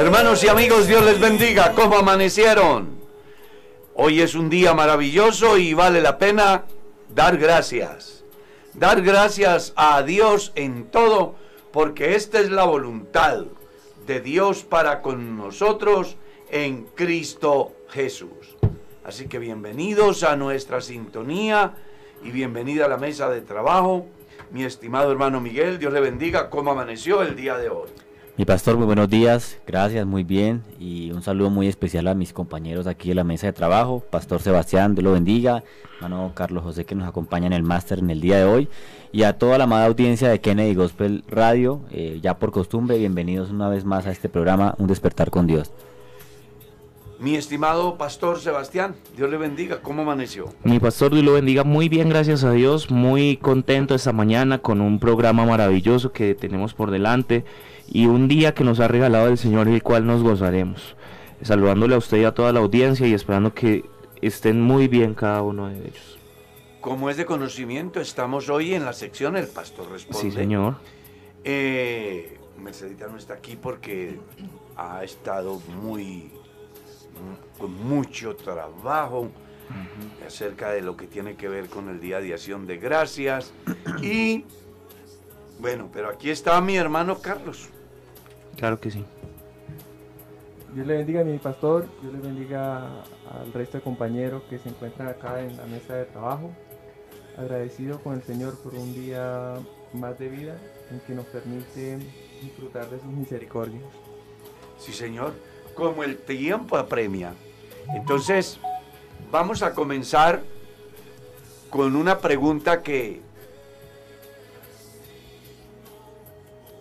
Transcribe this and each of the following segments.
Hermanos y amigos, Dios les bendiga. ¿Cómo amanecieron? Hoy es un día maravilloso y vale la pena dar gracias. Dar gracias a Dios en todo, porque esta es la voluntad de Dios para con nosotros en Cristo Jesús. Así que bienvenidos a nuestra sintonía y bienvenida a la mesa de trabajo. Mi estimado hermano Miguel, Dios le bendiga. ¿Cómo amaneció el día de hoy? Mi pastor, muy buenos días, gracias, muy bien. Y un saludo muy especial a mis compañeros aquí en la mesa de trabajo. Pastor Sebastián, Dios lo bendiga. Hermano Carlos José que nos acompaña en el máster en el día de hoy. Y a toda la amada audiencia de Kennedy Gospel Radio, eh, ya por costumbre, bienvenidos una vez más a este programa, Un despertar con Dios. Mi estimado pastor Sebastián, Dios le bendiga. ¿Cómo amaneció? Mi pastor Dios lo bendiga muy bien, gracias a Dios. Muy contento esta mañana con un programa maravilloso que tenemos por delante y un día que nos ha regalado el Señor, el cual nos gozaremos. Saludándole a usted y a toda la audiencia y esperando que estén muy bien cada uno de ellos. Como es de conocimiento, estamos hoy en la sección El Pastor Responde. Sí, señor. Eh, Mercedita no está aquí porque ha estado muy con mucho trabajo acerca de lo que tiene que ver con el Día de Acción de Gracias. y bueno, pero aquí está mi hermano Carlos. Claro que sí. Dios le bendiga a mi pastor, Dios le bendiga al resto de compañeros que se encuentran acá en la mesa de trabajo. Agradecido con el Señor por un día más de vida en que nos permite disfrutar de sus misericordias. Sí, Señor, como el tiempo apremia. Entonces, vamos a comenzar con una pregunta que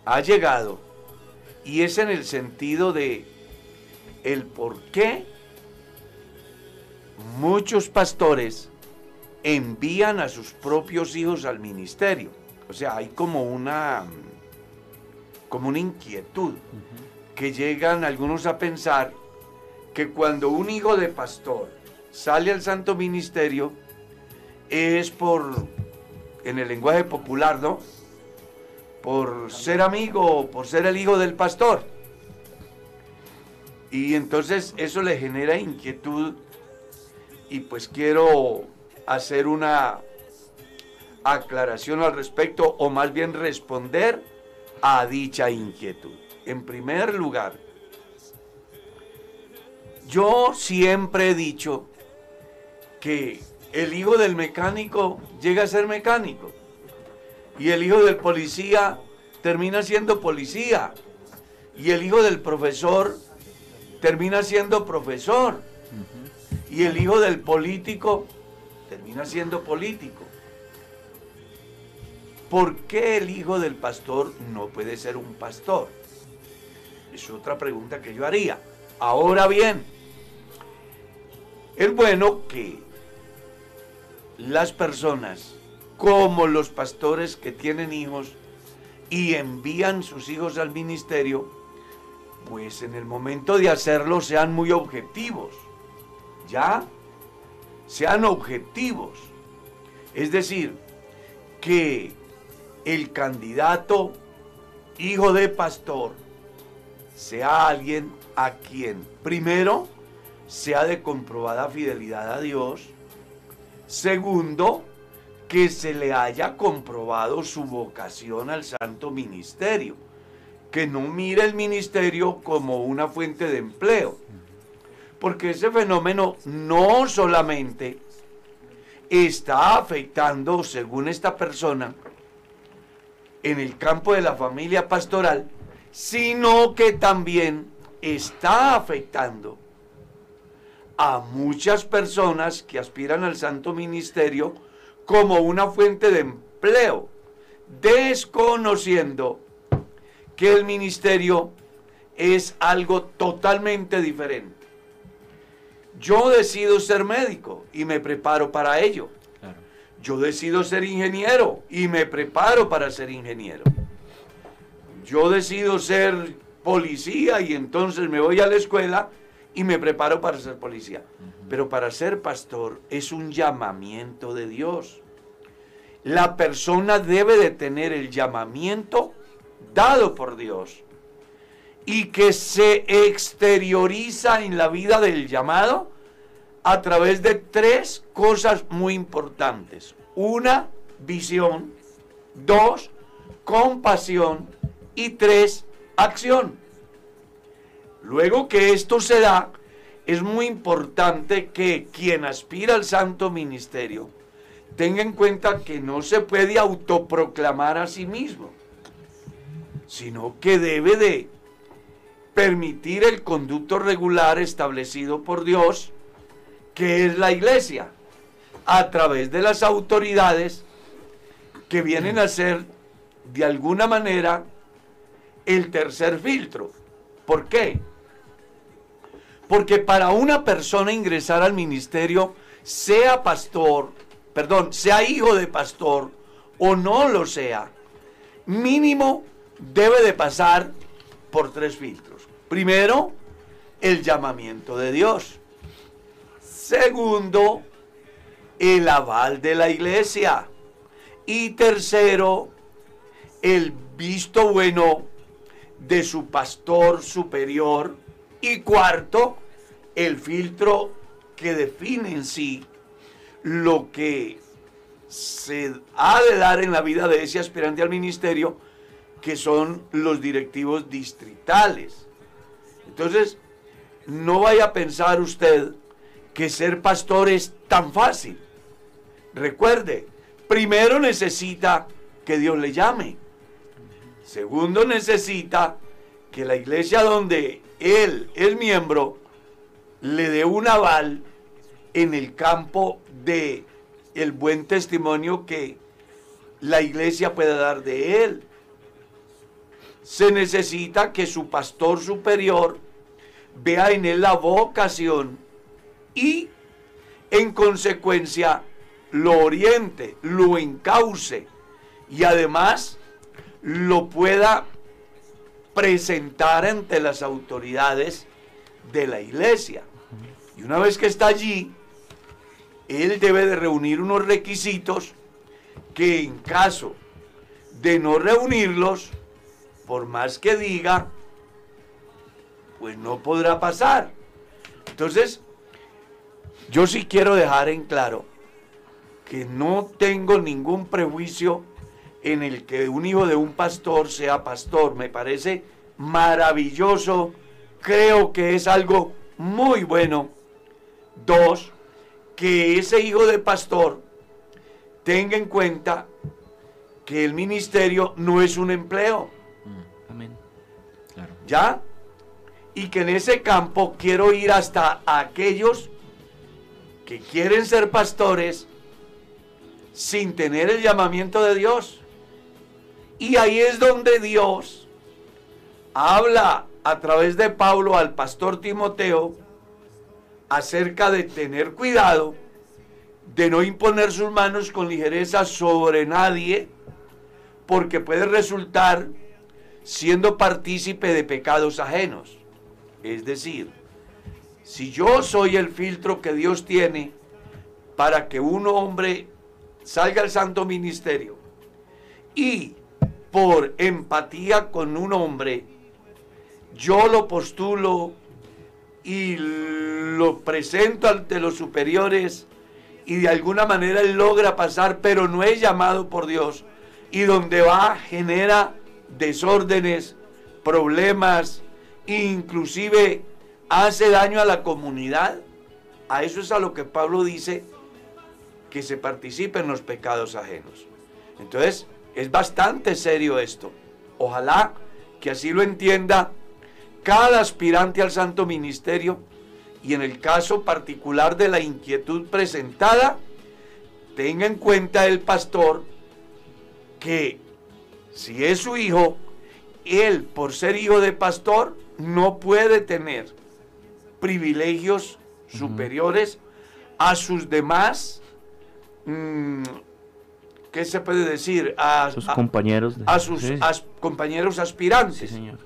ha llegado y es en el sentido de el por qué muchos pastores envían a sus propios hijos al ministerio. O sea, hay como una como una inquietud que llegan algunos a pensar que cuando un hijo de pastor sale al santo ministerio es por en el lenguaje popular, ¿no? Por ser amigo, por ser el hijo del pastor. Y entonces eso le genera inquietud y pues quiero hacer una aclaración al respecto o más bien responder a dicha inquietud. En primer lugar, yo siempre he dicho que el hijo del mecánico llega a ser mecánico y el hijo del policía termina siendo policía. Y el hijo del profesor termina siendo profesor. Y el hijo del político termina siendo político. ¿Por qué el hijo del pastor no puede ser un pastor? Es otra pregunta que yo haría. Ahora bien, es bueno que las personas como los pastores que tienen hijos y envían sus hijos al ministerio, pues en el momento de hacerlo sean muy objetivos. ¿Ya? Sean objetivos. Es decir, que el candidato hijo de pastor sea alguien a quien, primero, sea de comprobada fidelidad a Dios, segundo, que se le haya comprobado su vocación al santo ministerio, que no mire el ministerio como una fuente de empleo, porque ese fenómeno no solamente está afectando, según esta persona, en el campo de la familia pastoral, sino que también está afectando a muchas personas que aspiran al santo ministerio, como una fuente de empleo, desconociendo que el ministerio es algo totalmente diferente. Yo decido ser médico y me preparo para ello. Yo decido ser ingeniero y me preparo para ser ingeniero. Yo decido ser policía y entonces me voy a la escuela y me preparo para ser policía. Pero para ser pastor es un llamamiento de Dios. La persona debe de tener el llamamiento dado por Dios. y que se exterioriza en la vida del llamado a través de tres cosas muy importantes. Una, visión. Dos, compasión. Y tres, acción. Luego que esto se da, es muy importante que quien aspira al santo ministerio tenga en cuenta que no se puede autoproclamar a sí mismo, sino que debe de permitir el conducto regular establecido por Dios, que es la iglesia, a través de las autoridades que vienen a ser de alguna manera el tercer filtro. ¿Por qué? Porque para una persona ingresar al ministerio, sea pastor, perdón, sea hijo de pastor o no lo sea, mínimo debe de pasar por tres filtros. Primero, el llamamiento de Dios. Segundo, el aval de la iglesia. Y tercero, el visto bueno de su pastor superior y cuarto, el filtro que define en sí lo que se ha de dar en la vida de ese aspirante al ministerio, que son los directivos distritales. Entonces, no vaya a pensar usted que ser pastor es tan fácil. Recuerde, primero necesita que Dios le llame. Segundo, necesita que la iglesia donde él es miembro le dé un aval en el campo de el buen testimonio que la iglesia pueda dar de él. Se necesita que su pastor superior vea en él la vocación y en consecuencia lo oriente, lo encauce y además lo pueda presentar ante las autoridades de la iglesia. Y una vez que está allí, él debe de reunir unos requisitos que en caso de no reunirlos, por más que diga, pues no podrá pasar. Entonces, yo sí quiero dejar en claro que no tengo ningún prejuicio en el que un hijo de un pastor sea pastor. Me parece maravilloso. Creo que es algo muy bueno. Dos, que ese hijo de pastor tenga en cuenta que el ministerio no es un empleo. Mm, amén. ¿Ya? Y que en ese campo quiero ir hasta aquellos que quieren ser pastores sin tener el llamamiento de Dios. Y ahí es donde Dios habla a través de Pablo al pastor Timoteo acerca de tener cuidado de no imponer sus manos con ligereza sobre nadie, porque puede resultar siendo partícipe de pecados ajenos. Es decir, si yo soy el filtro que Dios tiene para que un hombre salga al santo ministerio y por empatía con un hombre, yo lo postulo y lo presento ante los superiores y de alguna manera él logra pasar, pero no es llamado por Dios. Y donde va genera desórdenes, problemas, inclusive hace daño a la comunidad. A eso es a lo que Pablo dice que se participe en los pecados ajenos. Entonces, es bastante serio esto. Ojalá que así lo entienda cada aspirante al santo ministerio y en el caso particular de la inquietud presentada, tenga en cuenta el pastor que si es su hijo, él por ser hijo de pastor no puede tener privilegios superiores a sus demás Mm, ¿qué se puede decir? A sus compañeros. a sus compañeros aspirantes. señor.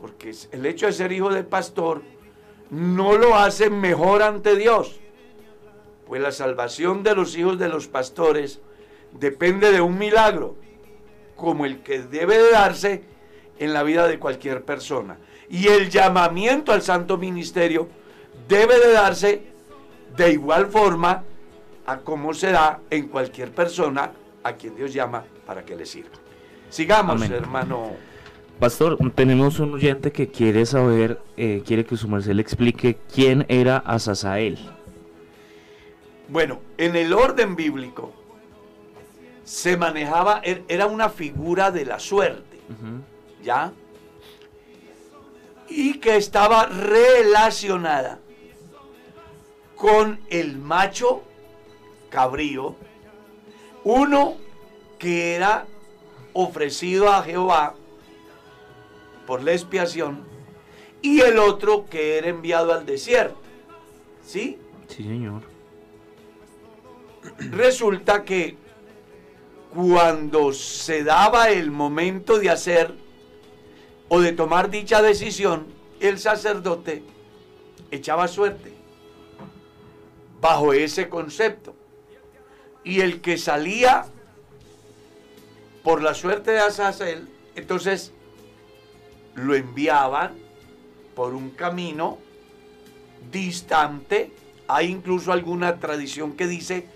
Porque el hecho de ser hijo de pastor no lo hace mejor ante Dios. Pues la salvación de los hijos de los pastores depende de un milagro, como el que debe de darse en la vida de cualquier persona. Y el llamamiento al santo ministerio debe de darse de igual forma a como se da en cualquier persona a quien Dios llama para que le sirva. Sigamos, Amén. hermano. Pastor, tenemos un oyente que quiere saber, eh, quiere que su merced le explique quién era Azazael. Bueno, en el orden bíblico se manejaba, er- era una figura de la suerte, ¿ya? Y que estaba relacionada con el macho cabrío, uno que era ofrecido a Jehová por la expiación y el otro que era enviado al desierto, ¿sí? Sí, señor. Resulta que cuando se daba el momento de hacer o de tomar dicha decisión, el sacerdote echaba suerte bajo ese concepto. Y el que salía por la suerte de Azazel, entonces lo enviaban por un camino distante. Hay incluso alguna tradición que dice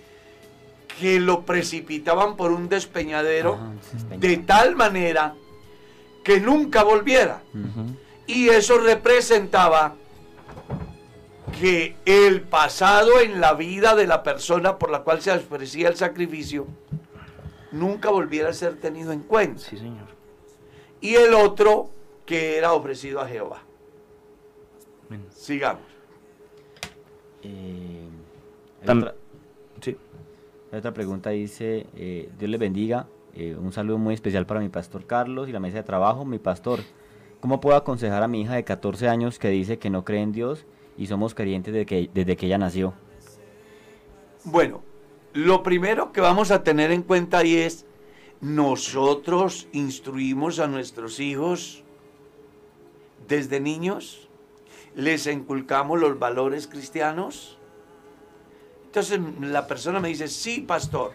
que lo precipitaban por un despeñadero Ajá, de tal manera que nunca volviera. Y eso representaba que el pasado en la vida de la persona por la cual se ofrecía el sacrificio nunca volviera a ser tenido en cuenta. Sí, señor. Y el otro que era ofrecido a Jehová. Sigamos. Eh, hay otra, Sí. hay otra pregunta dice, eh, Dios les bendiga, eh, un saludo muy especial para mi pastor Carlos y la mesa de trabajo. Mi pastor, ¿cómo puedo aconsejar a mi hija de 14 años que dice que no cree en Dios y somos creyentes desde que, ella nació? Bueno, lo primero que vamos a tener en cuenta ahí es, nosotros instruimos a nuestros hijos desde niños, les inculcamos los valores cristianos. Entonces la persona me dice, sí, pastor,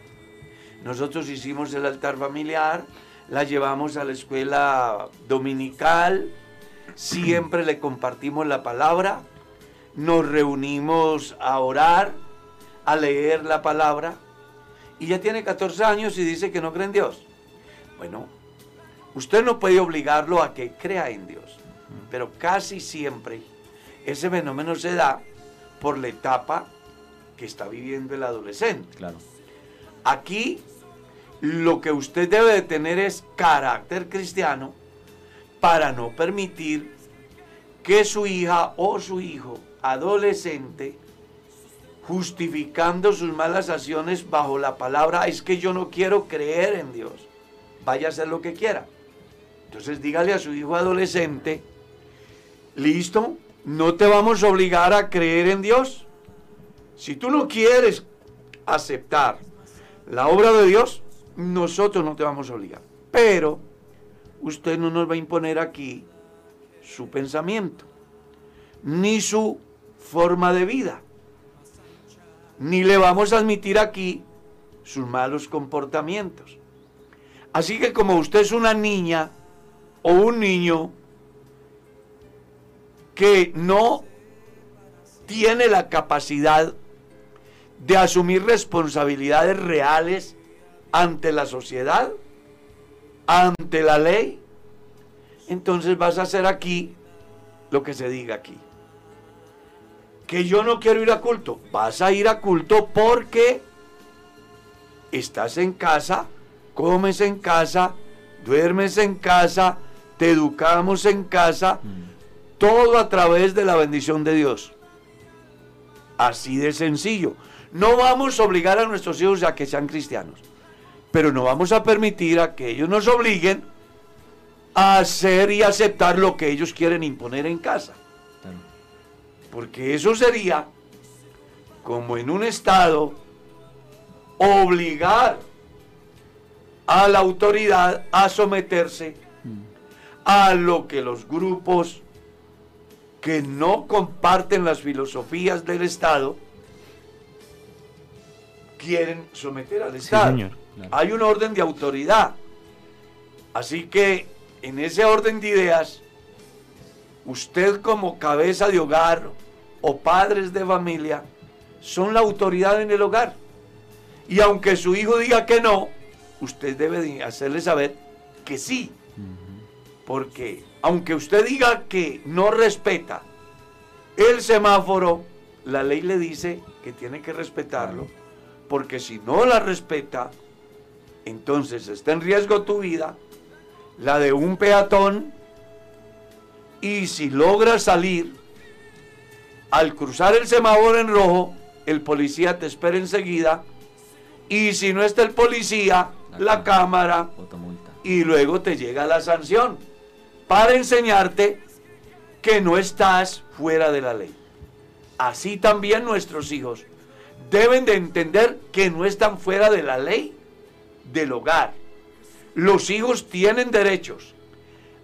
nosotros hicimos el altar familiar, la llevamos a la escuela dominical, siempre le compartimos la palabra, nos reunimos a orar, a leer la palabra, y ya tiene 14 años y dice que no cree en Dios. Bueno, usted no puede obligarlo a que crea en Dios, pero casi siempre ese fenómeno se da por la etapa que está viviendo el adolescente. Claro. Aquí lo que usted debe de tener es carácter cristiano para no permitir que su hija o su hijo adolescente, justificando sus malas acciones bajo la palabra, es que yo no quiero creer en Dios, vaya a hacer lo que quiera. Entonces dígale a su hijo adolescente, listo, no te vamos a obligar a creer en Dios. Si tú no quieres aceptar la obra de Dios, nosotros no te vamos a obligar. Pero usted no nos va a imponer aquí su pensamiento, ni su forma de vida, ni le vamos a admitir aquí sus malos comportamientos. Así que como usted es una niña o un niño que no tiene la capacidad de asumir responsabilidades reales ante la sociedad, ante la ley, entonces vas a hacer aquí lo que se diga aquí. Que yo no quiero ir a culto, vas a ir a culto porque estás en casa, comes en casa, duermes en casa, te educamos en casa, todo a través de la bendición de Dios. Así de sencillo. No vamos a obligar a nuestros hijos a que sean cristianos, pero no vamos a permitir a que ellos nos obliguen a hacer y aceptar lo que ellos quieren imponer en casa. Porque eso sería como en un estado obligar a la autoridad a someterse a lo que los grupos que no comparten las filosofías del Estado quieren someter al Sí, Estado. señor. Claro. Hay un orden de autoridad. Así que en ese orden de ideas, usted como cabeza de hogar o padres de familia son la autoridad en el hogar. Y aunque su hijo diga que no, usted debe hacerle saber que sí. Porque aunque usted diga que no respeta el semáforo, la ley le dice que tiene que respetarlo. Porque si no la respeta, entonces está en riesgo tu vida, la de un peatón, y si logras salir, al cruzar el semáforo en rojo, el policía te espera enseguida, y si no está el policía, la, cámara, y luego te llega la sanción, para enseñarte que no estás fuera de la ley. Así también nuestros hijos deben de entender que no están fuera de la ley del hogar. Los hijos tienen derechos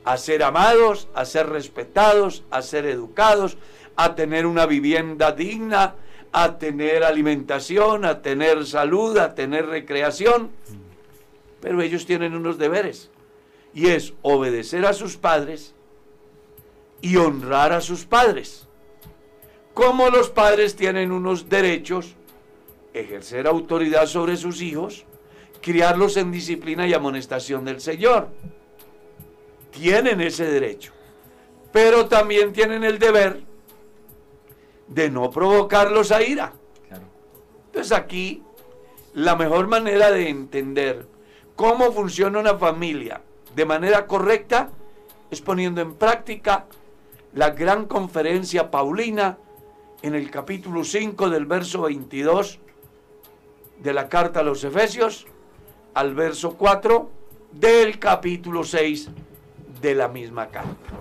a ser amados, a ser respetados, a ser educados, a tener una vivienda digna, a tener alimentación, a tener salud, a tener recreación. Pero ellos tienen unos deberes y es obedecer a sus padres y honrar a sus padres. Como los padres tienen unos derechos, ejercer autoridad sobre sus hijos, criarlos en disciplina y amonestación del Señor. Tienen ese derecho. Pero también tienen el deber de no provocarlos a ira. Entonces aquí la mejor manera de entender cómo funciona una familia de manera correcta es poniendo en práctica la gran conferencia paulina en el capítulo 5 del verso 22 de la carta a los Efesios al verso 4 del capítulo 6 de la misma carta.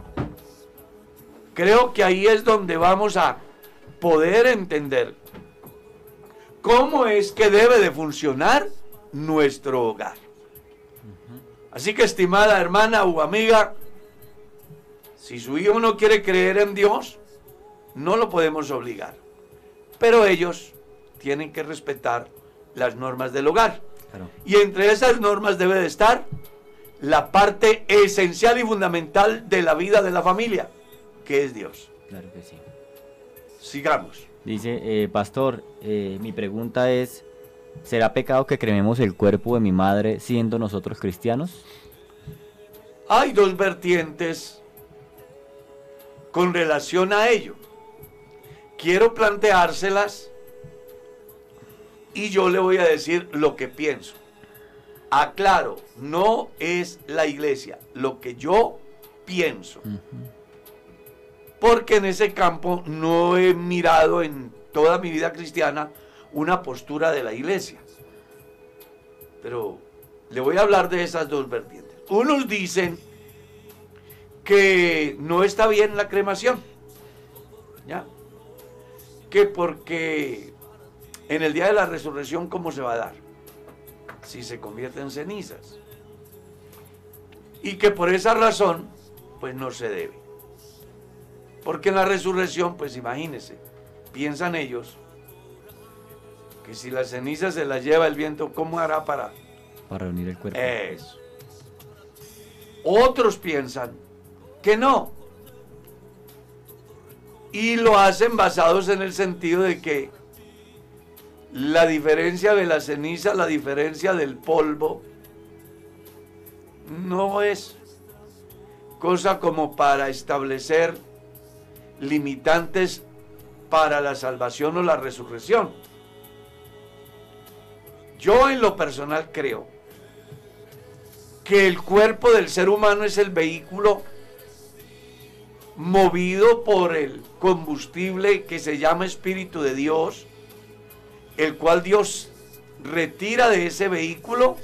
Creo que ahí es donde vamos a poder entender cómo es que debe de funcionar nuestro hogar. Así que estimada hermana o amiga, si su hijo no quiere creer en Dios, no lo podemos obligar. Pero ellos tienen que respetar las normas del hogar. Y entre esas normas debe de estar la parte esencial y fundamental de la vida de la familia, que es Dios. Claro que sí. Sigamos. Dice, eh, pastor, eh, mi pregunta es, ¿será pecado que crememos el cuerpo de mi madre siendo nosotros cristianos? Hay dos vertientes con relación a ello. Quiero planteárselas y yo le voy a decir lo que pienso. Aclaro, no es la iglesia, lo que yo pienso porque en ese campo no he mirado en toda mi vida cristiana una postura de la iglesia. Pero le voy a hablar de esas dos vertientes. Unos dicen que no está bien la cremación, ¿ya? Que porque en el día de la resurrección, ¿cómo se va a dar? Si se convierte en cenizas. Y que por esa razón, pues no se debe. Porque en la resurrección, pues imagínense, piensan ellos que si la ceniza se la lleva el viento, ¿cómo hará para? Para reunir el cuerpo. Eso. Otros piensan que no. Y lo hacen basados en el sentido de que la diferencia de la ceniza, la diferencia del polvo, no es cosa como para establecer limitantes para la salvación o la resurrección. Yo en lo personal creo que el cuerpo del ser humano es el vehículo movido por el combustible que se llama Espíritu de Dios, el cual Dios retira de ese vehículo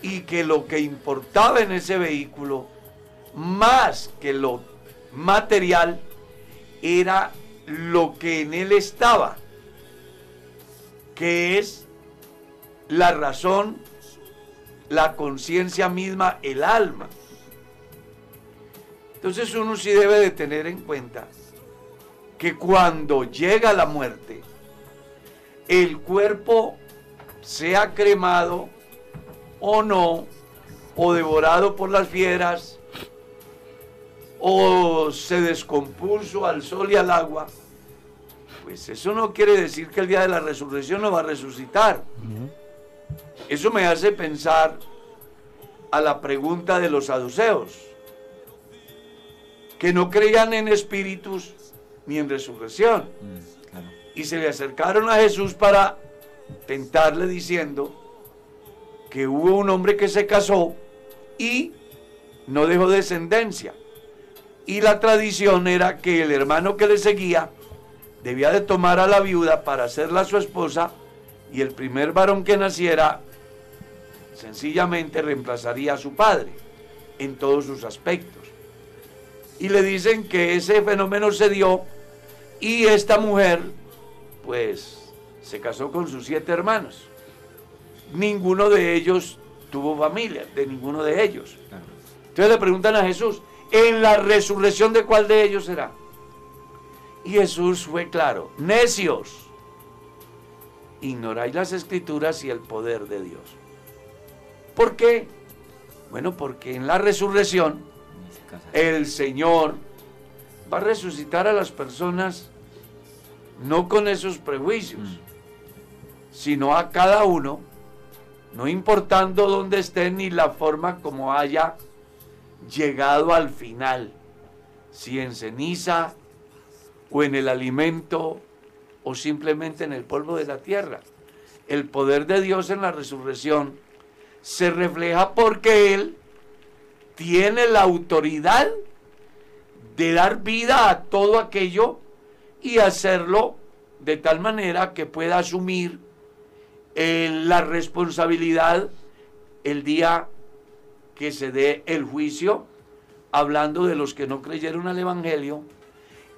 y que lo que importaba en ese vehículo, más que lo material era lo que en él estaba, que es la razón, la conciencia misma, el alma. Entonces uno sí debe de tener en cuenta que cuando llega la muerte, el cuerpo sea cremado o no, o devorado por las fieras, o se descompuso al sol y al agua, pues eso no quiere decir que el día de la resurrección no va a resucitar. Eso me hace pensar a la pregunta de los saduceos, que no creían en espíritus ni en resurrección. Mm, y se le acercaron a Jesús para tentarle diciendo que hubo un hombre que se casó y no dejó descendencia. Y la tradición era que el hermano que le seguía debía de tomar a la viuda para hacerla su esposa y el primer varón que naciera sencillamente reemplazaría a su padre en todos sus aspectos. Y le dicen que ese fenómeno se dio y esta mujer pues se casó con sus siete hermanos. Ninguno de ellos tuvo familia, de ninguno de ellos. Entonces le preguntan a Jesús, ¿en la resurrección de cuál de ellos será? Y Jesús fue claro, necios, ignoráis las escrituras y el poder de Dios. ¿Por qué? Bueno, porque en la resurrección el Señor va a resucitar a las personas no con esos prejuicios, mm. sino a cada uno, no importando dónde esté ni la forma como haya llegado al final, si en ceniza o en el alimento o simplemente en el polvo de la tierra. El poder de Dios en la resurrección se refleja porque Él tiene la autoridad de dar vida a todo aquello y hacerlo de tal manera que pueda asumir eh, la responsabilidad el día que se dé el juicio, hablando de los que no creyeron al Evangelio,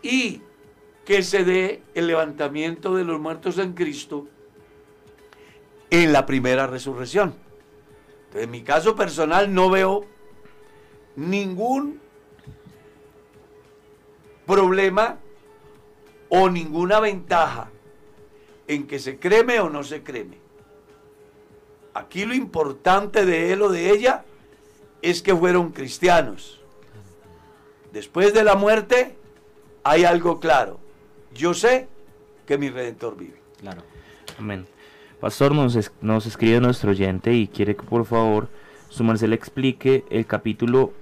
y que se dé el levantamiento de los muertos en Cristo en la primera resurrección. en mi caso personal no veo ningún problema o ninguna ventaja en que se creme o no se creme. Aquí lo importante de él o de ella es que fueron cristianos. Después de la muerte hay algo claro. Yo sé que mi redentor vive. Claro. Amén. Pastor, nos, nos escribe nuestro oyente y quiere que por favor su merced le explique el capítulo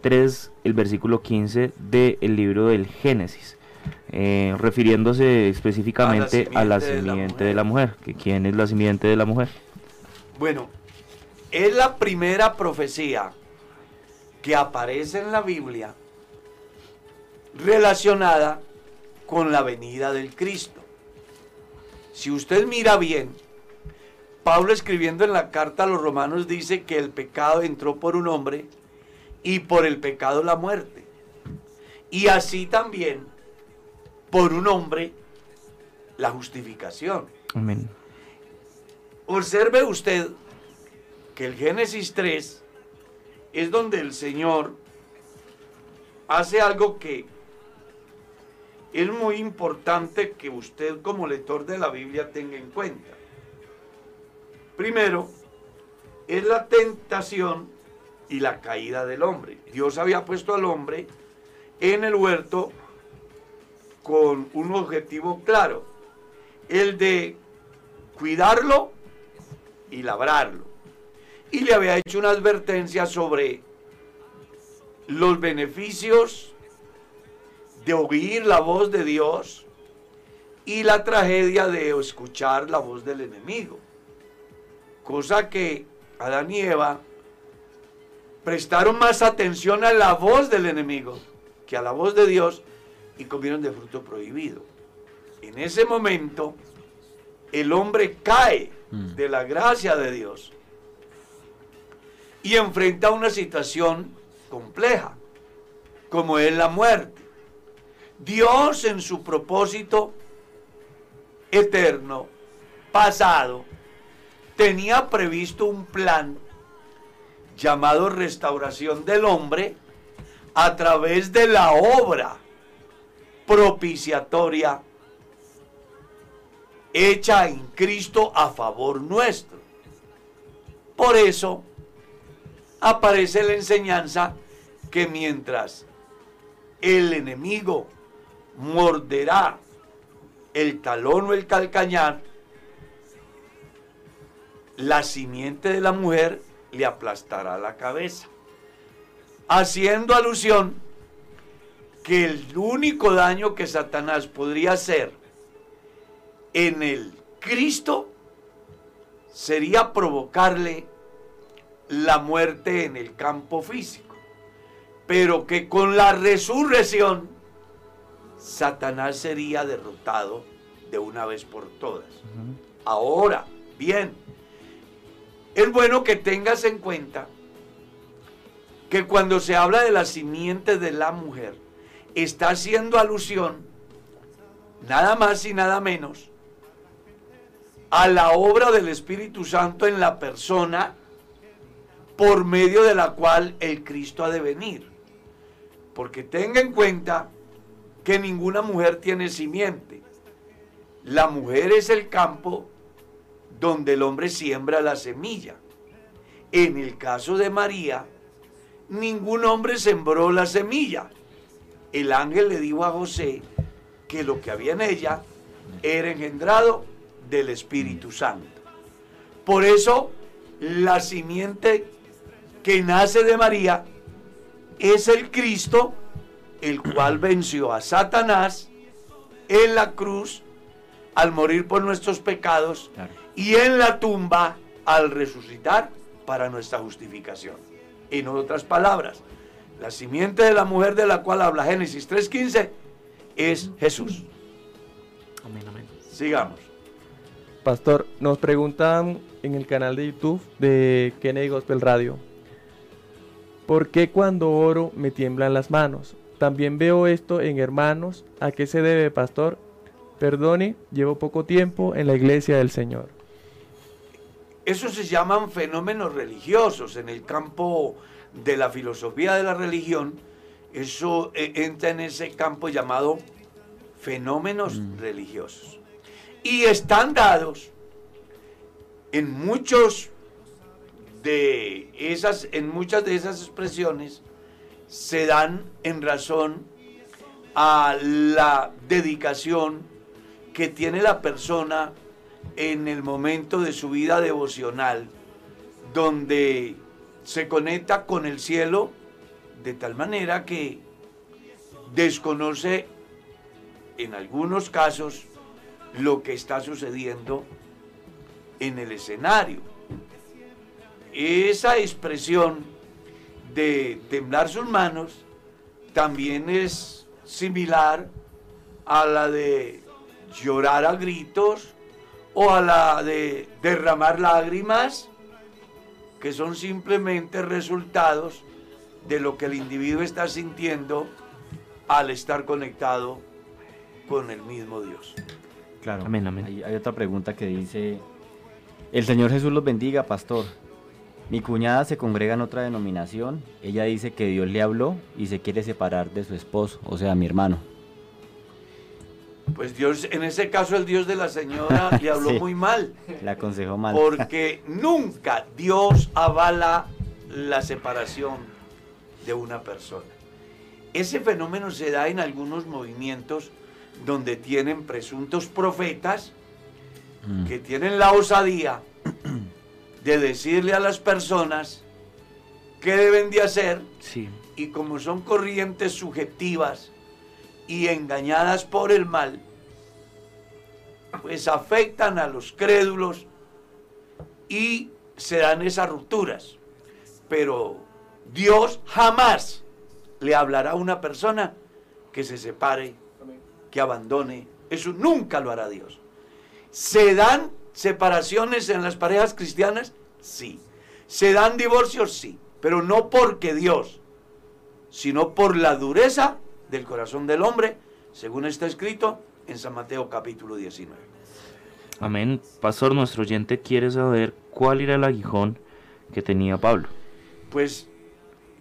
3, el versículo 15 del libro del Génesis, eh, refiriéndose específicamente a la simiente, de, la mujer. que ¿Quién es la simiente de la mujer? Bueno, es la primera profecía que aparece en la Biblia relacionada con la venida del Cristo. Si usted mira bien, Pablo escribiendo en la carta a los romanos dice que el pecado entró por un hombre y por el pecado la muerte. Y así también por un hombre la justificación. Amén. Observe usted que el Génesis 3 es donde el Señor hace algo que es muy importante que usted como lector de la Biblia tenga en cuenta. Primero, es la tentación y la caída del hombre. Dios había puesto al hombre en el huerto con un objetivo claro, el de cuidarlo y labrarlo. Y le había hecho una advertencia sobre los beneficios de oír la voz de Dios y la tragedia de escuchar la voz del enemigo. Cosa que Adán y Eva prestaron más atención a la voz del enemigo que a la voz de Dios y comieron de fruto prohibido. En ese momento, el hombre cae mm. de la gracia de Dios y enfrenta una situación compleja, como es la muerte. Dios en su propósito eterno, pasado, tenía previsto un plan llamado restauración del hombre a través de la obra propiciatoria hecha en Cristo a favor nuestro. Por eso aparece la enseñanza que mientras el enemigo morderá el talón o el calcañar, la simiente de la mujer le aplastará la cabeza. Haciendo alusión que el único daño que Satanás podría hacer en el Cristo sería provocarle la muerte en el campo físico, pero que con la resurrección Satanás sería derrotado de una vez por todas. Ahora, bien, es bueno que tengas en cuenta que cuando se habla de la simiente de la mujer, está haciendo alusión nada más y nada menos a la obra del Espíritu Santo en la persona por medio de la cual el Cristo ha de venir. Porque tenga en cuenta que ninguna mujer tiene simiente. La mujer es el campo donde el hombre siembra la semilla. En el caso de María, ningún hombre sembró la semilla. El ángel le dijo a José que lo que había en ella era engendrado del Espíritu Santo. Por eso, la simiente que nace de María es el Cristo, el cual venció a Satanás en la cruz al morir por nuestros pecados y en la tumba al resucitar para nuestra justificación. En otras palabras, la simiente de la mujer de la cual habla Génesis 3.15 es Jesús. Amén, amén. Sigamos. Pastor, nos preguntan en el canal de YouTube de Kennedy Gospel Radio, ¿por qué cuando oro me tiemblan las manos? También veo esto en hermanos. ¿A qué se debe, pastor? Perdone, llevo poco tiempo en la iglesia del Señor. Eso se llaman fenómenos religiosos en el campo de la filosofía de la religión. Eso eh, entra en ese campo llamado fenómenos religiosos. Y están dados en muchos de esas, en muchas de esas expresiones se dan en razón a la dedicación que tiene la persona en el momento de su vida devocional, donde se conecta con el cielo de tal manera que desconoce en algunos casos lo que está sucediendo en el escenario. Esa expresión de temblar sus manos también es similar a la de llorar a gritos o a la de derramar lágrimas, que son simplemente resultados de lo que el individuo está sintiendo al estar conectado con el mismo Dios. Claro. Amén, amén. Hay, hay otra pregunta que dice, el Señor Jesús los bendiga, pastor. Mi cuñada se congrega en otra denominación. Ella dice que Dios le habló y se quiere separar de su esposo, o sea, mi hermano. Pues Dios, en ese caso el Dios de la señora le habló Sí. muy mal, Le aconsejó mal. porque nunca Dios avala la separación de una persona. Ese fenómeno se da en algunos movimientos donde tienen presuntos profetas Mm. que tienen la osadía de decirle a las personas qué deben de hacer Sí. y como son corrientes subjetivas y engañadas por el mal, pues afectan a los crédulos y se dan esas rupturas. Pero Dios jamás le hablará a una persona que se separe, que abandone. Eso nunca lo hará Dios. ¿Se dan separaciones en las parejas cristianas? Sí. ¿Se dan divorcios? Sí. Pero no porque Dios, sino por la dureza del corazón del hombre, según está escrito en San Mateo capítulo 19. Amén. Pastor, nuestro oyente quiere saber cuál era el aguijón que tenía Pablo. Pues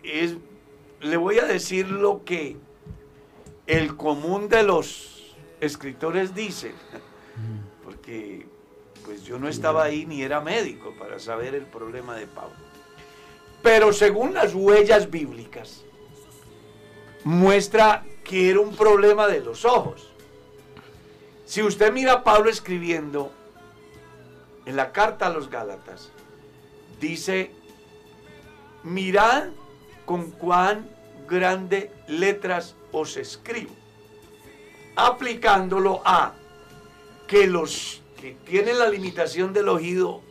es, le voy a decir lo que el común de los escritores dice, porque pues yo no estaba ahí ni era médico para saber el problema de Pablo. Pero según las huellas bíblicas, muestra que era un problema de los ojos. Si usted mira a Pablo escribiendo en la carta a los Gálatas, dice, mirad con cuán grande letras os escribo, aplicándolo a que los que tienen la limitación del oído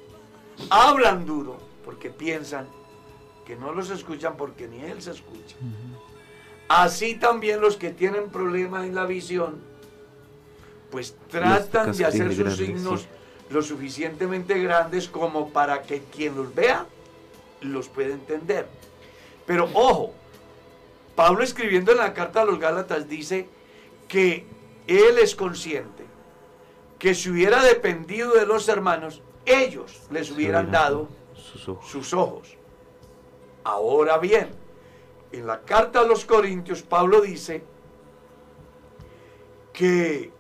hablan duro porque piensan que no los escuchan porque ni él se escucha. Así también los que tienen problemas en la visión, pues tratan de hacer sus signos lo suficientemente grandes como para que quien los vea los pueda entender. Pero ojo, Pablo escribiendo en la carta a los Gálatas dice que él es consciente que si hubiera dependido de los hermanos, ellos les hubieran dado sus ojos. Ahora bien, en la carta a los Corintios, Pablo dice que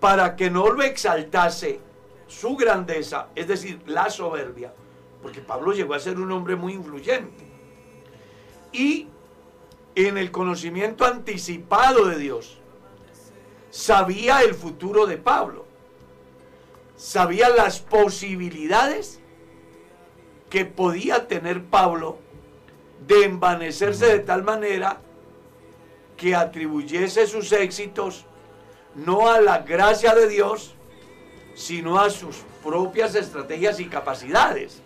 para que no lo exaltase su grandeza, es decir, la soberbia, porque Pablo llegó a ser un hombre muy influyente, y en el conocimiento anticipado de Dios, sabía el futuro de Pablo, sabía las posibilidades que podía tener Pablo de envanecerse de tal manera que atribuyese sus éxitos no a la gracia de Dios, sino a sus propias estrategias y capacidades.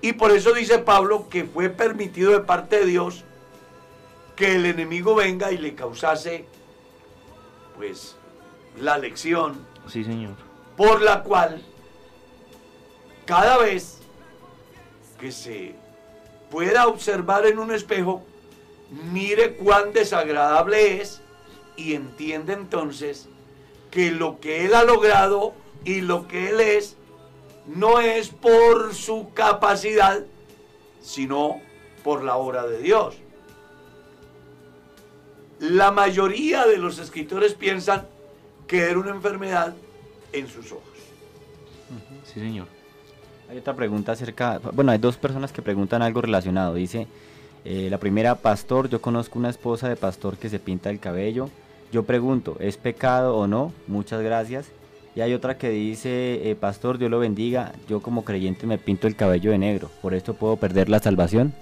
Y por eso dice Pablo que fue permitido de parte de Dios que el enemigo venga y le causase, pues, la lección. Sí, señor. Por la cual, cada vez que se pueda observar en un espejo, mire cuán desagradable es y entiende entonces que lo que él ha logrado y lo que él es no es por su capacidad, sino por la obra de Dios. La mayoría de los escritores piensan que era una enfermedad en sus ojos. Sí, señor. Hay otra pregunta acerca, bueno, hay dos personas que preguntan algo relacionado. Dice, eh, la primera, pastor, yo conozco una esposa de pastor que se pinta el cabello. Yo pregunto, ¿es pecado o no? Muchas gracias. Y hay otra que dice, eh, pastor, Dios lo bendiga, yo como creyente me pinto el cabello de negro, ¿por esto puedo perder la salvación?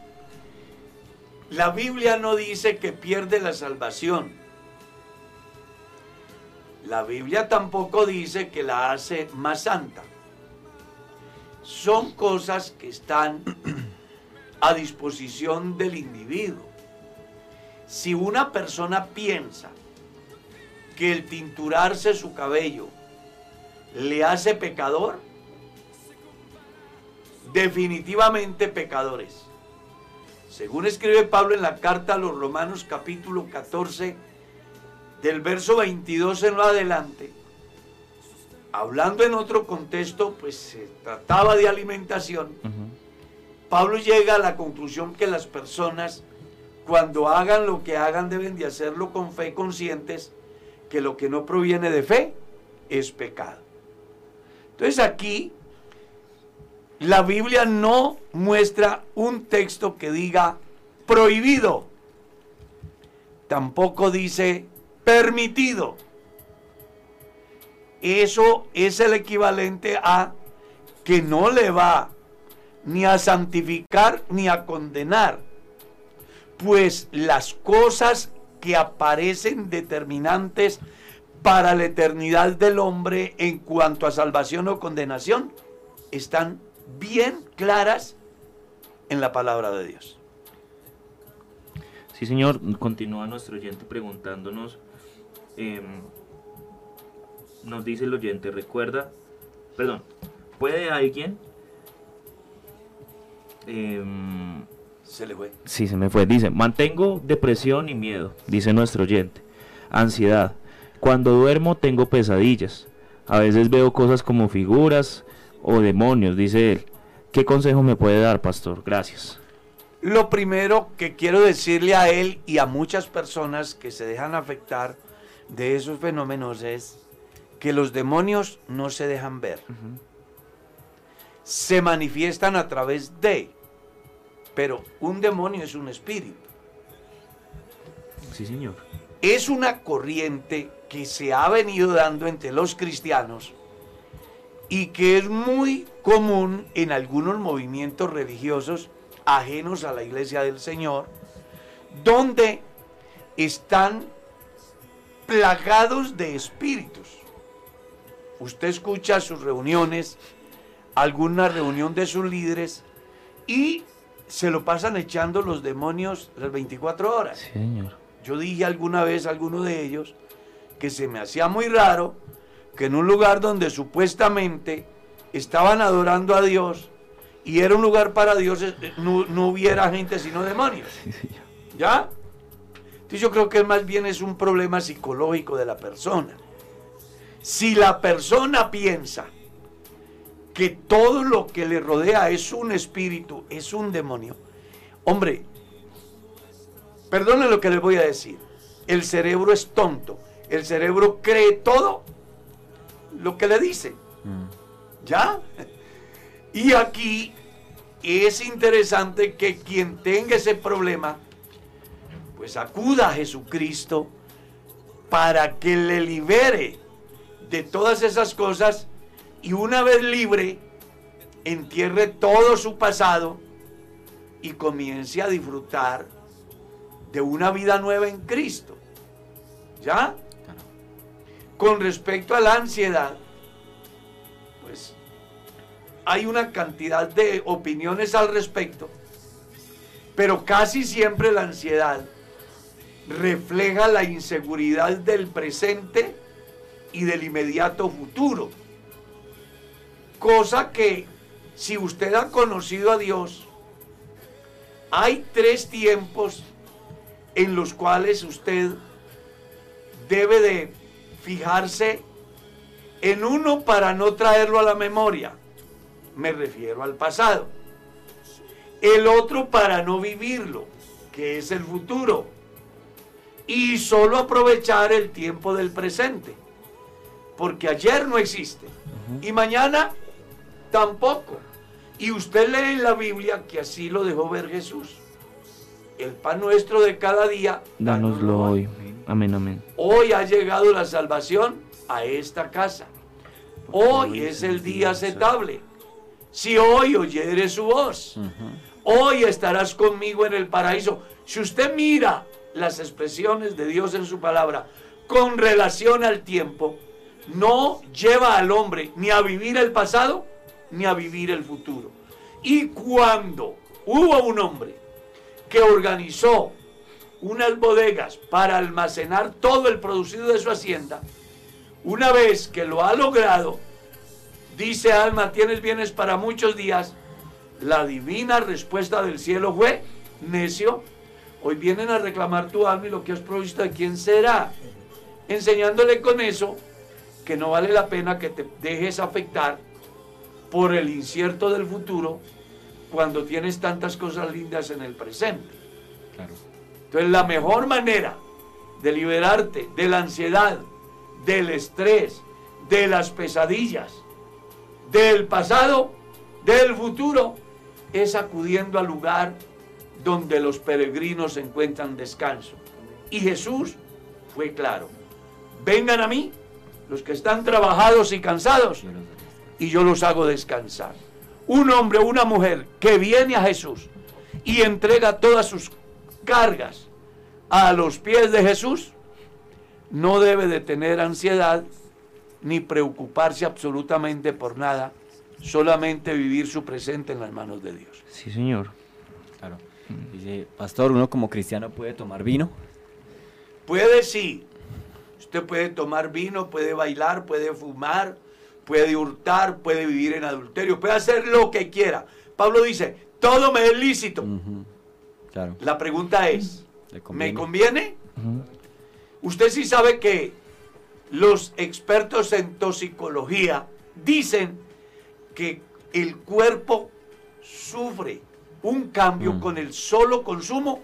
La Biblia no dice que pierde la salvación. La Biblia tampoco dice que la hace más santa son cosas que están a disposición del individuo. Si una persona piensa que el tinturarse su cabello le hace pecador, definitivamente pecadores. Según escribe Pablo en la carta a los Romanos capítulo 14, del verso 22 en lo adelante, hablando en otro contexto, pues se trataba de alimentación, Pablo llega a la conclusión que las personas, cuando hagan lo que hagan, deben de hacerlo con fe conscientes que lo que no proviene de fe es pecado. Entonces aquí la Biblia no muestra un texto que diga prohibido, tampoco dice permitido. Eso es el equivalente a que no le va ni a santificar ni a condenar, pues las cosas que aparecen determinantes para la eternidad del hombre en cuanto a salvación o condenación están bien claras en la palabra de Dios. Sí, señor, continúa nuestro oyente preguntándonos em, nos dice el oyente, recuerda, perdón, ¿puede alguien? Em, se le fue. Sí, se me fue. Dice, mantengo depresión y miedo, dice nuestro oyente. Ansiedad. Cuando duermo tengo pesadillas. A veces veo cosas como figuras o demonios, dice él. ¿Qué consejo me puede dar, pastor? Gracias. Lo primero que quiero decirle a él y a muchas personas que se dejan afectar de esos fenómenos es que los demonios no se dejan ver. Se manifiestan a través de, pero un demonio es un espíritu. Sí, señor. Es una corriente que se ha venido dando entre los cristianos y que es muy común en algunos movimientos religiosos ajenos a la iglesia del Señor, donde están plagados de espíritus. Usted escucha sus reuniones, alguna reunión de sus líderes y se lo pasan echando los demonios las 24 horas. Sí, señor. Yo dije alguna vez a alguno de ellos que se me hacía muy raro que en un lugar donde supuestamente estaban adorando a Dios y era un lugar para Dios, eh, no, no hubiera gente sino demonios. Sí, señor. ¿Ya? Entonces yo creo que más bien es un problema psicológico de la persona. Si la persona piensa que todo lo que le rodea es un espíritu, es un demonio, hombre, perdone lo que les voy a decir, el cerebro es tonto, el cerebro cree todo lo que le dicen. Mm. ¿Ya? Y aquí es interesante que quien tenga ese problema, pues acuda a Jesucristo para que le libere de todas esas cosas y una vez libre, entierre todo su pasado y comience a disfrutar de una vida nueva en Cristo. ¿Ya? Con respecto a la ansiedad, pues hay una cantidad de opiniones al respecto, pero casi siempre la ansiedad refleja la inseguridad del presente y del inmediato futuro. Cosa que si usted ha conocido a Dios, hay tres tiempos en los cuales usted debe de fijarse en uno para no traerlo a la memoria. Me refiero al pasado. El otro para no vivirlo, que es el futuro. Y solo aprovechar el tiempo del presente. Porque ayer no existe. Y mañana tampoco. Y usted lee en la Biblia que así lo dejó ver Jesús. El pan nuestro de cada día, Dánoslo hoy. Amén, amén. Hoy ha llegado la salvación a esta casa. Hoy es el día aceptable. Si hoy oyeres su voz, hoy estarás conmigo en el paraíso. Si usted mira las expresiones de Dios en su palabra con relación al tiempo, no lleva al hombre ni a vivir el pasado ni a vivir el futuro. Y cuando hubo un hombre que organizó unas bodegas para almacenar todo el producido de su hacienda, una vez que lo ha logrado, dice Alma, tienes bienes para muchos días, la divina respuesta del cielo fue, necio, hoy vienen a reclamar tu alma y lo que has provisto de quién será, enseñándole con eso que no vale la pena que te dejes afectar por el incierto del futuro cuando tienes tantas cosas lindas en el presente. Claro. Entonces la mejor manera de liberarte de la ansiedad, del estrés, de las pesadillas, del pasado, del futuro, es acudiendo al lugar donde los peregrinos encuentran descanso. Y Jesús fue claro, vengan a mí los que están trabajados y cansados, y yo los hago descansar. Un hombre o una mujer que viene a Jesús y entrega todas sus cargas a los pies de Jesús, no debe de tener ansiedad ni preocuparse absolutamente por nada, solamente vivir su presente en las manos de Dios. Sí, señor. Claro. Dice, pastor, uno como cristiano puede tomar vino. Puede sí, usted puede tomar vino, puede bailar, puede fumar, puede hurtar, puede vivir en adulterio, puede hacer lo que quiera. Pablo dice, todo me es lícito. Claro. La pregunta es, ¿me conviene. Usted sí sabe que los expertos en toxicología dicen que el cuerpo sufre un cambio Mm. con el solo consumo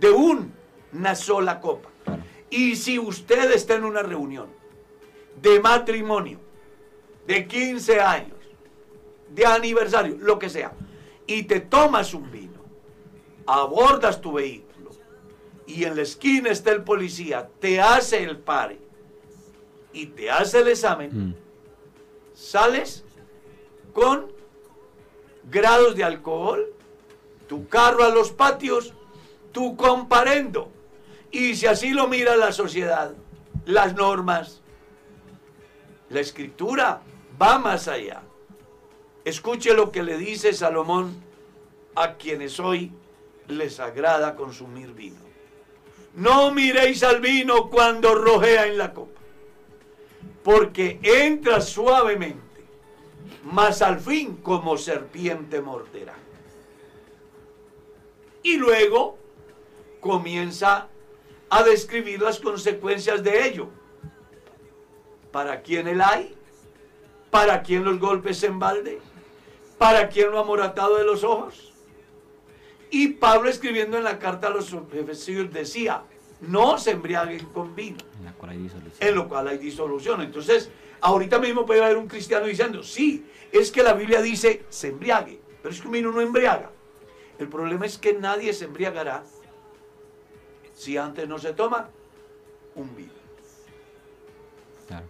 de una sola copa. Claro. Y si usted está en una reunión de matrimonio, de 15 años, de aniversario, lo que sea, y te tomas un vino, abordas tu vehículo y en la esquina está el policía, te hace el pare y te hace el examen, Mm. sales con grados de alcohol, tu carro a los patios, tu comparendo. Y si así lo mira la sociedad, las normas, la escritura va más allá. Escuche lo que le dice Salomón a quienes hoy les agrada consumir vino. No miréis al vino cuando rojea en la copa, porque entra suavemente, mas al fin como serpiente morderá. Y luego comienza a describir las consecuencias de ello. ¿Para quién el hay? ¿Para quién los golpes en balde? ¿Para quién lo amoratado de los ojos? Y Pablo escribiendo en la carta a los Efesios decía, no se embriaguen con vino, En la cual hay disolución. en lo cual hay disolución. Entonces, ahorita mismo puede haber un cristiano diciendo, sí, es que la Biblia dice, se embriague, pero es que un vino no embriaga. El problema es que nadie se embriagará si antes no se toma un vino. Claro.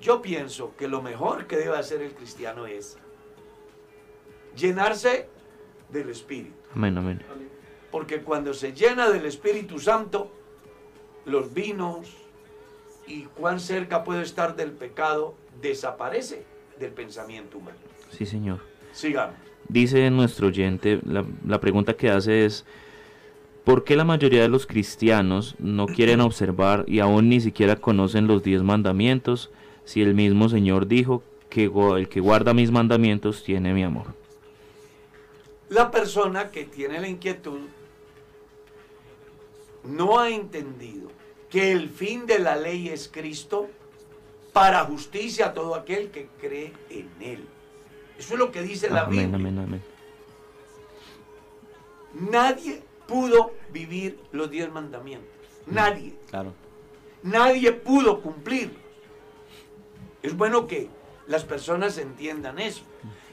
Yo pienso que lo mejor que debe hacer el cristiano es llenarse del Espíritu. Amén, amén. Porque cuando se llena del Espíritu Santo, los vinos y cuán cerca puede estar del pecado desaparece del pensamiento humano. Sí, Señor. Sigamos. Dice nuestro oyente, la, la pregunta que hace es, ¿por qué la mayoría de los cristianos no quieren observar y aún ni siquiera conocen los diez mandamientos si el mismo Señor dijo que el que guarda mis mandamientos tiene mi amor? La persona que tiene la inquietud no ha entendido que el fin de la ley es Cristo para justicia a todo aquel que cree en Él. Eso es lo que dice la Amén, Biblia. amén, amén. Nadie pudo vivir los diez mandamientos. Nadie. Claro. Nadie pudo cumplirlos. Es bueno que las personas entiendan eso.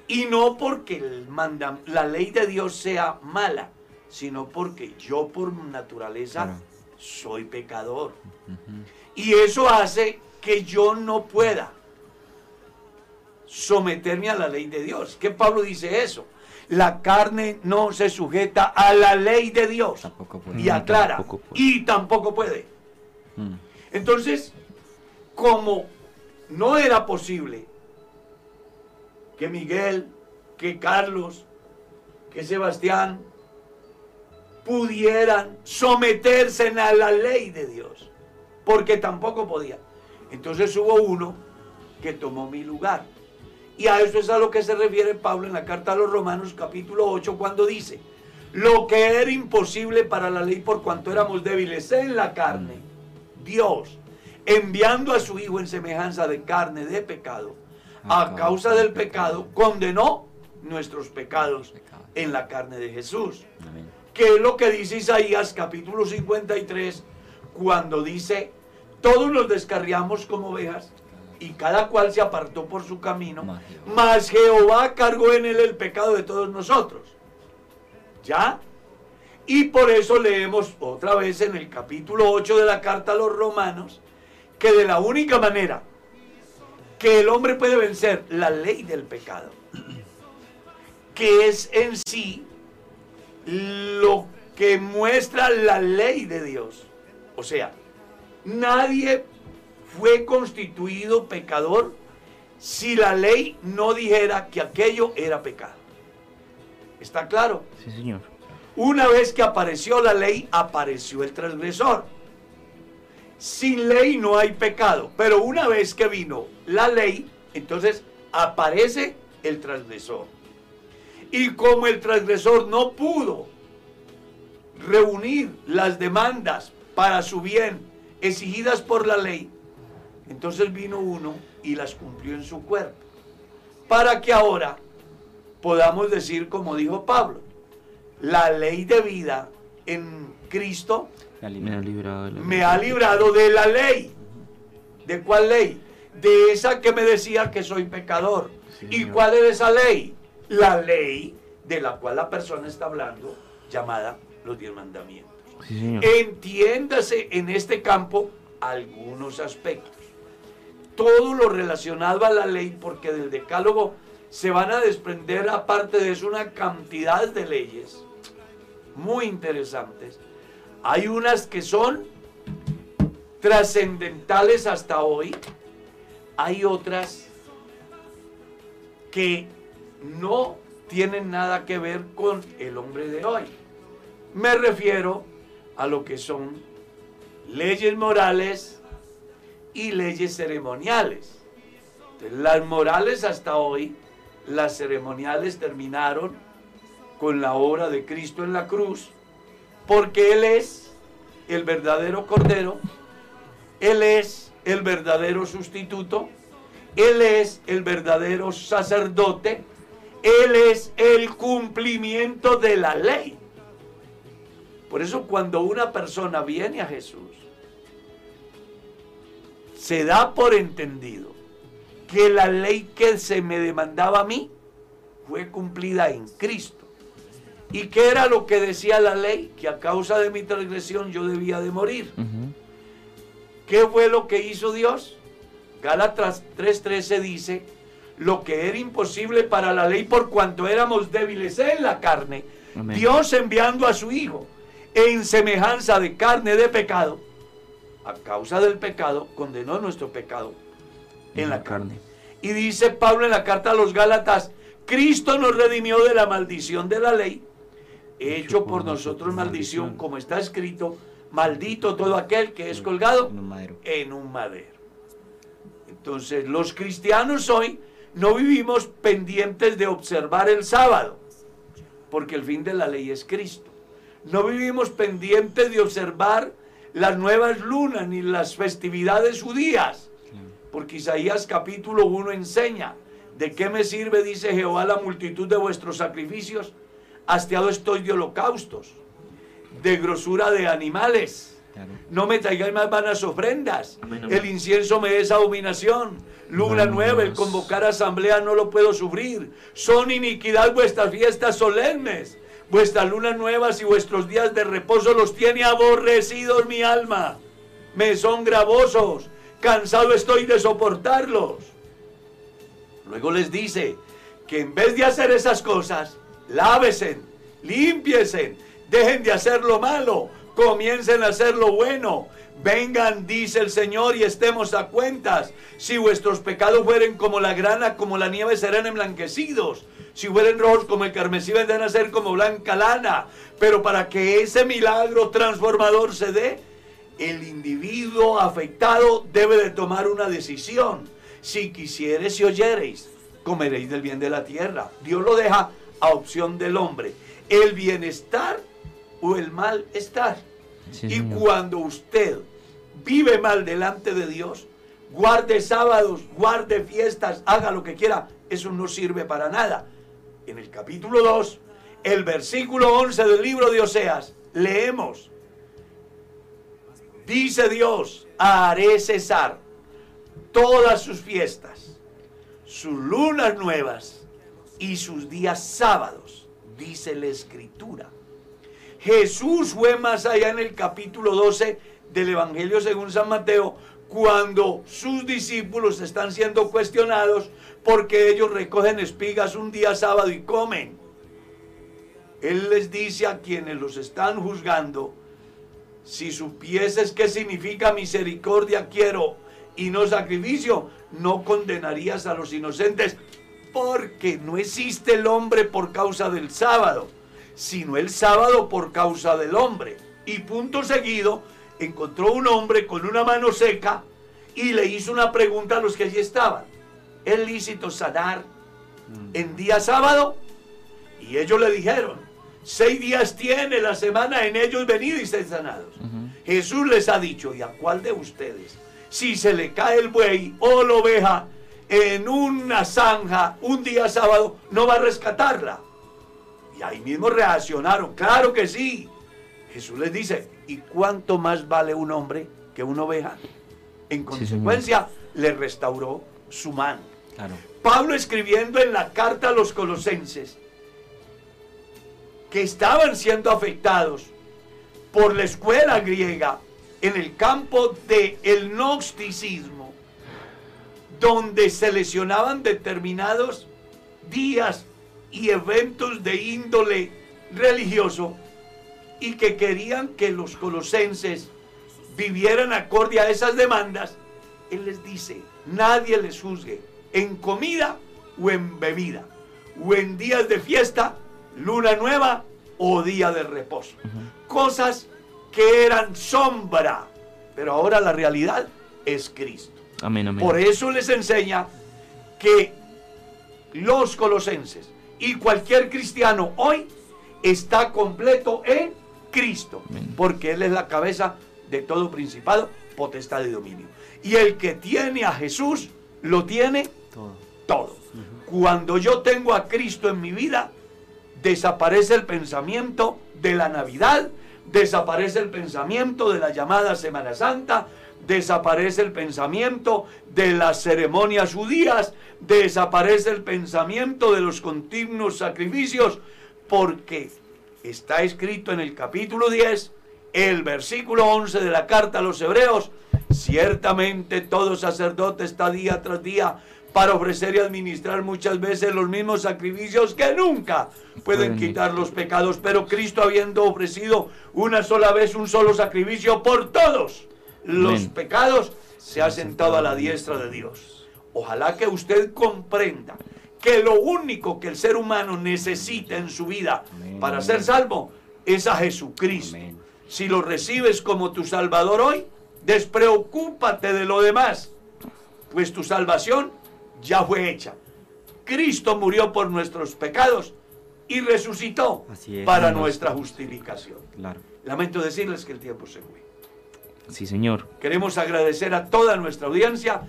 Y no porque el manda- la ley de Dios sea mala, sino porque yo por naturaleza Claro. soy pecador. Y eso hace que yo no pueda someterme a la ley de Dios. Que Pablo dice eso. La carne no se sujeta a la ley de Dios. Tampoco puede. Y aclara. tampoco puede. Y tampoco puede. Mm. Entonces, como no era posible que Miguel, que Carlos, que Sebastián pudieran someterse a la ley de Dios, porque tampoco podía. Entonces hubo uno que tomó mi lugar. Y a eso es a lo que se refiere Pablo en la carta a los Romanos capítulo 8 cuando dice, lo que era imposible para la ley por cuanto éramos débiles en la carne, Dios, enviando a su Hijo en semejanza de carne de pecado, a causa del pecado, condenó nuestros pecados en la carne de Jesús. Que es lo que dice Isaías capítulo 53, cuando dice, todos nos descarriamos como ovejas y cada cual se apartó por su camino, Mas Jehová. mas Jehová cargó en él el pecado de todos nosotros. ¿Ya? Y por eso leemos otra vez en el capítulo 8 de la carta a los romanos, que de la única manera que el hombre puede vencer la ley del pecado, que es en sí lo que muestra la ley de Dios. O sea, nadie fue constituido pecador si la ley no dijera que aquello era pecado. ¿Está claro? Sí, Señor. Una vez que apareció la ley, apareció el transgresor. Sin ley no hay pecado, pero una vez que vino la ley, entonces aparece el transgresor. Y como el transgresor no pudo reunir las demandas para su bien exigidas por la ley, entonces vino uno y las cumplió en su cuerpo. Para que ahora podamos decir, como dijo Pablo, la ley de vida en Cristo Me ha librado de la me ha librado de la ley. ¿De cuál ley? De esa que me decía que soy pecador. Sí, ¿Y señor. cuál es esa ley? La ley de la cual la persona está hablando, llamada los diez mandamientos. Entiéndase en este campo algunos aspectos. Todo lo relacionado a la ley, porque del decálogo se van a desprender, aparte de eso, una cantidad de leyes muy interesantes. Hay unas que son trascendentales hasta hoy, hay otras que no tienen nada que ver con el hombre de hoy. Me refiero a lo que son leyes morales y leyes ceremoniales. las morales hasta hoy, las ceremoniales terminaron con la obra de Cristo en la cruz, porque Él es el verdadero Cordero, Él es el verdadero sustituto, Él es el verdadero sacerdote, Él es el cumplimiento de la ley. Por eso cuando una persona viene a Jesús, se da por entendido que la ley que se me demandaba a mí fue cumplida en Cristo. ¿Y qué era lo que decía la ley? Que a causa de mi transgresión yo debía de morir. ¿Qué fue lo que hizo Dios? Gálatas 3:13 dice, lo que era imposible para la ley por cuanto éramos débiles en la carne, Dios enviando a su Hijo en semejanza de carne de pecado, a causa del pecado, condenó nuestro pecado en la carne. Y dice Pablo en la carta a los Gálatas, Cristo nos redimió de la maldición de la ley, hecho por nosotros maldición, como está escrito, maldito todo aquel que es colgado en un madero. Entonces, los cristianos hoy no vivimos pendientes de observar el sábado, porque el fin de la ley es Cristo. No vivimos pendientes de observar las nuevas lunas ni las festividades judías. Porque Isaías capítulo 1 enseña, ¿de qué me sirve, dice Jehová, la multitud de vuestros sacrificios? Hastiado estoy de holocaustos, de grosura de animales. No me traigáis más vanas ofrendas. El incienso me es abominación. Luna nueva, el convocar asamblea no lo puedo sufrir. Son iniquidad vuestras fiestas solemnes. Vuestras lunas nuevas y vuestros días de reposo los tiene aborrecidos mi alma. Me son gravosos. Cansado estoy de soportarlos. Luego les dice que en vez de hacer esas cosas, lávesen, limpiesen, dejen de hacer lo malo, comiencen a hacer lo bueno. Vengan, dice el Señor, y estemos a cuentas. Si vuestros pecados fueren como la grana, como la nieve, serán emblanquecidos si fueren rojos como el carmesí, vendrán a ser como blanca lana. Pero para que ese milagro transformador se dé, el individuo afectado debe de tomar una decisión. Si quisieres y oyereis, comeréis del bien de la tierra. Dios lo deja a opción del hombre. El bienestar o el malestar. y cuando usted vive mal delante de Dios, guarde sábados, guarde fiestas, haga lo que quiera, eso no sirve para nada en el capítulo 2, el versículo 11 del libro de Oseas, leemos, dice Dios, haré cesar todas sus fiestas, sus lunas nuevas y sus días sábados, dice la escritura. Jesús fue más allá en el capítulo 12 del Evangelio según San Mateo, cuando sus discípulos están siendo cuestionados porque ellos recogen espigas un día sábado y comen. Él les dice a quienes los están juzgando, si supieses qué significa misericordia quiero y no sacrificio, no condenarías a los inocentes, porque no existe el hombre por causa del sábado, sino el sábado por causa del hombre. Y punto seguido, encontró un hombre con una mano seca y le hizo una pregunta a los que allí estaban. ¿Es lícito sanar mm. en día sábado? Y ellos le dijeron, seis días tiene la semana en ellos venid y sanados. Jesús les ha dicho, ¿y a cuál de ustedes? Si se le cae el buey o la oveja en una zanja un día sábado, no va a rescatarla. Y ahí mismo reaccionaron, claro que sí. Jesús les dice, ¿y cuánto más vale un hombre que una oveja? En consecuencia, le restauró su mano. Pablo escribiendo en la carta a los colosenses que estaban siendo afectados por la escuela griega en el campo del el gnosticismo, donde se lesionaban determinados días y eventos de índole religioso y que querían que los colosenses vivieran acorde a esas demandas, Él les dice, nadie les juzgue en comida o en bebida, o en días de fiesta, luna nueva o día de reposo. Cosas que eran sombra, pero ahora la realidad es Cristo. Amén, amén. Por eso les enseña que los colosenses y cualquier cristiano hoy está completo en Cristo, porque Él es la cabeza de todo principado, potestad y dominio. Y el que tiene a Jesús, lo tiene Todo. todo. Cuando yo tengo a Cristo en mi vida, desaparece el pensamiento de la Navidad, desaparece el pensamiento de la llamada Semana Santa, desaparece el pensamiento de las ceremonias judías, desaparece el pensamiento de los continuos sacrificios, porque está escrito en el capítulo 10, el versículo 11 de la carta a los hebreos, ciertamente todo sacerdote está día tras día para ofrecer y administrar muchas veces los mismos sacrificios que nunca pueden quitar los pecados, pero Cristo habiendo ofrecido una sola vez un solo sacrificio por todos los pecados, se ha sentado a la diestra de Dios. Ojalá que usted comprenda que lo único que el ser humano necesita en su vida Amén. para ser salvo es a Jesucristo. Amén. Si lo recibes como tu Salvador hoy, despreocúpate de lo demás, pues tu salvación ya fue hecha. Cristo murió por nuestros pecados y resucitó es, para hermanos. nuestra justificación. Claro. Lamento decirles que el tiempo se fue. Sí, señor. Queremos agradecer a toda nuestra audiencia.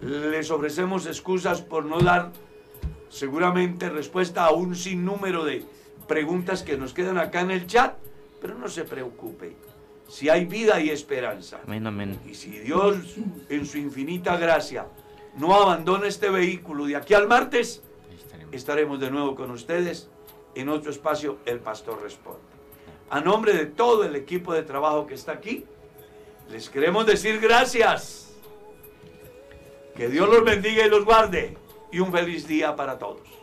Les ofrecemos excusas por no dar seguramente respuesta a un sinnúmero de preguntas que nos quedan acá en el chat, pero no se preocupe. Si hay vida y esperanza. Amén, amén. Y si Dios en su infinita gracia no abandona este vehículo de aquí al martes, estaremos de nuevo con ustedes en otro espacio, El Pastor Responde. A nombre de todo el equipo de trabajo que está aquí, les queremos decir gracias. Que Dios los bendiga y los guarde y un feliz día para todos.